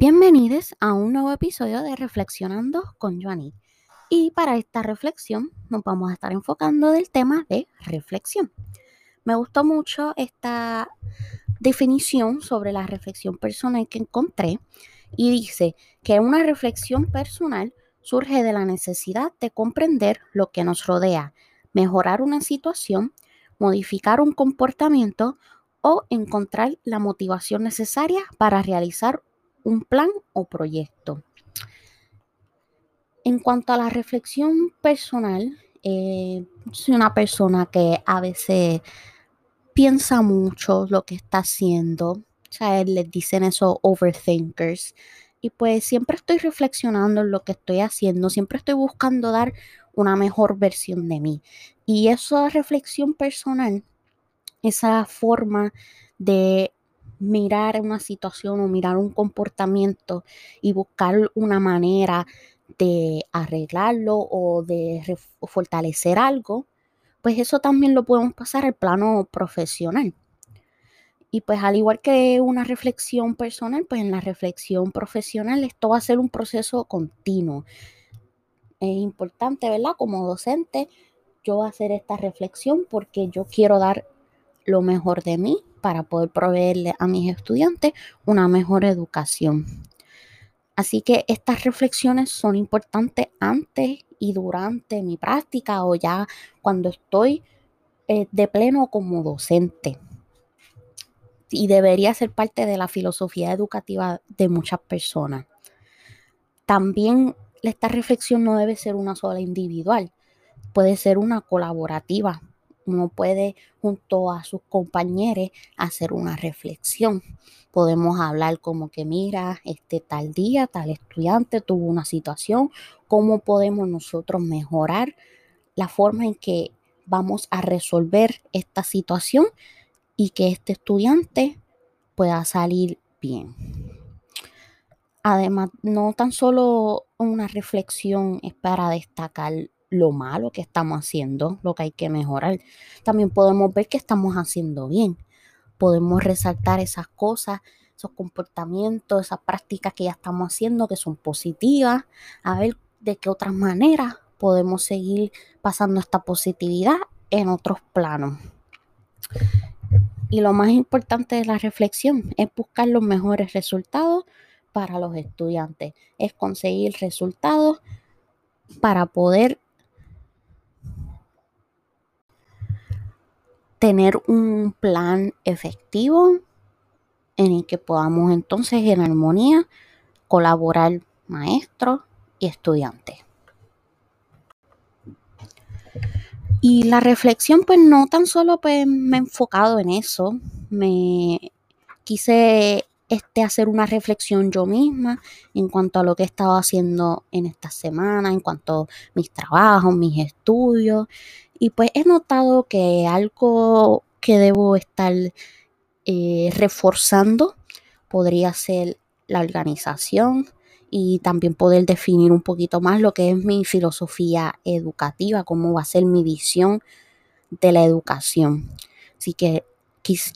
Bienvenidos a un nuevo episodio de Reflexionando con Joanny. Y para esta reflexión nos vamos a estar enfocando del tema de reflexión. Me gustó mucho esta definición sobre la reflexión personal que encontré y dice que una reflexión personal surge de la necesidad de comprender lo que nos rodea, mejorar una situación, modificar un comportamiento o encontrar la motivación necesaria para realizar un plan o proyecto. En cuanto a la reflexión personal, eh, soy una persona que a veces piensa mucho lo que está haciendo. O sea, les dicen eso overthinkers. Y pues siempre estoy reflexionando en lo que estoy haciendo, siempre estoy buscando dar una mejor versión de mí. Y esa reflexión personal, esa forma de mirar una situación o mirar un comportamiento y buscar una manera de arreglarlo o de fortalecer algo, pues eso también lo podemos pasar al plano profesional. Y pues al igual que una reflexión personal, pues en la reflexión profesional esto va a ser un proceso continuo. Es importante, ¿verdad? Como docente, yo hacer esta reflexión porque yo quiero dar lo mejor de mí para poder proveerle a mis estudiantes una mejor educación. Así que estas reflexiones son importantes antes y durante mi práctica o ya cuando estoy eh, de pleno como docente. Y debería ser parte de la filosofía educativa de muchas personas. También esta reflexión no debe ser una sola individual, puede ser una colaborativa uno puede junto a sus compañeros hacer una reflexión. Podemos hablar como que mira, este tal día, tal estudiante tuvo una situación, cómo podemos nosotros mejorar la forma en que vamos a resolver esta situación y que este estudiante pueda salir bien. Además, no tan solo una reflexión es para destacar lo malo que estamos haciendo, lo que hay que mejorar. También podemos ver que estamos haciendo bien. Podemos resaltar esas cosas, esos comportamientos, esas prácticas que ya estamos haciendo que son positivas, a ver de qué otras maneras podemos seguir pasando esta positividad en otros planos. Y lo más importante de la reflexión es buscar los mejores resultados para los estudiantes, es conseguir resultados para poder tener un plan efectivo en el que podamos entonces en armonía colaborar maestros y estudiantes. Y la reflexión, pues no tan solo pues, me he enfocado en eso, me quise este, hacer una reflexión yo misma en cuanto a lo que he estado haciendo en esta semana, en cuanto a mis trabajos, mis estudios. Y pues he notado que algo que debo estar eh, reforzando podría ser la organización y también poder definir un poquito más lo que es mi filosofía educativa, cómo va a ser mi visión de la educación. Así que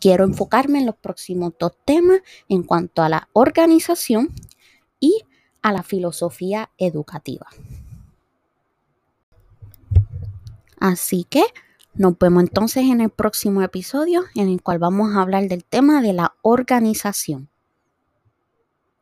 quiero enfocarme en los próximos dos temas en cuanto a la organización y a la filosofía educativa. Así que nos vemos entonces en el próximo episodio en el cual vamos a hablar del tema de la organización.